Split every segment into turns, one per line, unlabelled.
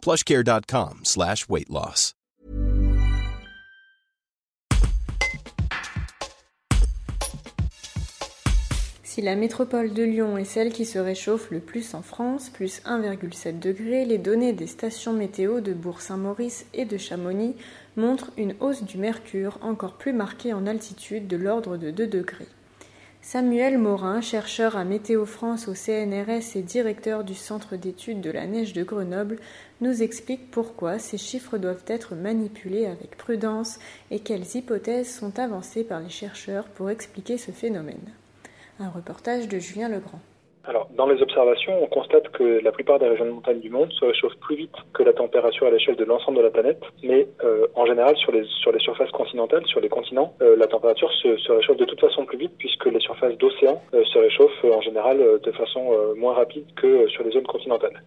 plushcare.com slash weight.
Si la métropole de Lyon est celle qui se réchauffe le plus en France, plus 1,7 degré, les données des stations météo de Bourg-Saint-Maurice et de Chamonix montrent une hausse du mercure encore plus marquée en altitude de l'ordre de 2 degrés. Samuel Morin, chercheur à Météo France au CNRS et directeur du Centre d'études de la neige de Grenoble, nous explique pourquoi ces chiffres doivent être manipulés avec prudence et quelles hypothèses sont avancées par les chercheurs pour expliquer ce phénomène. Un reportage de Julien Legrand.
Alors, dans les observations, on constate que la plupart des régions de montagne du monde se réchauffent plus vite que la température à l'échelle de l'ensemble de la planète, mais euh, en général, sur les, sur les surfaces continentales, sur les continents, euh, la température se, se, réchauffe de toute façon plus vite puisque les surfaces d'océan euh, se réchauffent en général de façon moins rapide que sur les zones continentales.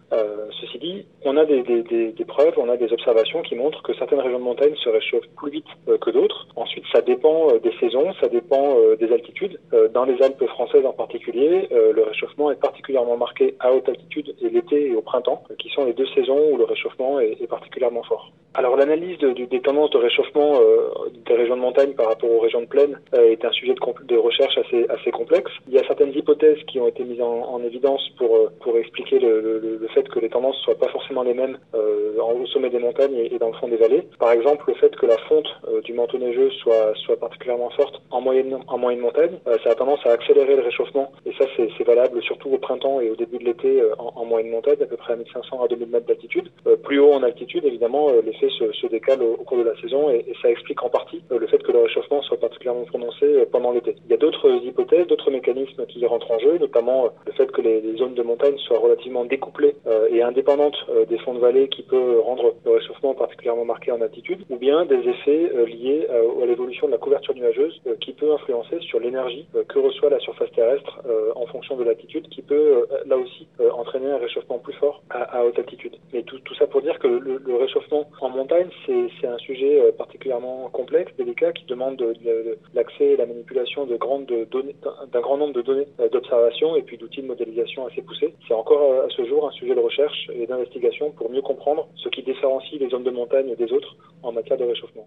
ceci dit, on a des, des, des, des, preuves, on a des observations qui montrent que certaines régions de montagne se réchauffent plus vite que d'autres. Ensuite, ça dépend des saisons, ça dépend des altitudes. dans les Alpes françaises en particulier, le réchauffement est particulièrement marqué à haute altitude et l'été et au printemps, qui sont les deux saisons où le réchauffement est, particulièrement fort. Alors l'analyse de, de, des tendances de réchauffement euh, des régions de montagne par rapport aux régions de plaine euh, est un sujet de, recherche assez, complexe. Il y a certaines hypothèses qui ont été mises en, en évidence pour, euh, pour expliquer le, fait que les tendances soient pas forcément les mêmes au sommet des montagnes et, dans le fond des vallées. Par exemple, le fait que la fonte du manteau neigeux soit, soit particulièrement forte en moyenne, en moyenne montagne, ça a tendance à accélérer le réchauffement et ça c'est valable surtout au printemps et au début de l'été en, en, moyenne montagne, à peu près à 1500 à 2000 mètres d'altitude. plus haut en altitude, évidemment, l'effet se, décale au, cours de la saison et, ça explique en partie euh, le fait que le réchauffement soit particulièrement prononcé euh, pendant l'été. Il y a d'autres hypothèses, d'autres mécanismes qui rentrent en jeu, notamment euh, le fait que les zones de montagne soient relativement découplées et indépendantes des fonds de vallée qui peut rendre le réchauffement particulièrement marqué en altitude, ou bien des effets liés à l'évolution de la couverture nuageuse qui peut influencer sur l'énergie que reçoit la surface terrestre en fonction de l'altitude, qui peut là aussi entraîner un réchauffement plus fort à, haute altitude. Mais tout, ça pour dire que le, réchauffement en montagne, c'est un sujet euh, particulièrement complexe, délicat, qui demande de, de, l'accès et la manipulation de grandes données, d'un grand nombre de données euh, d'observation et puis d'outils de modélisation assez poussés. C'est encore euh, à ce jour un sujet de recherche et d'investigation pour mieux comprendre ce qui différencie les zones de montagne des autres en matière de réchauffement.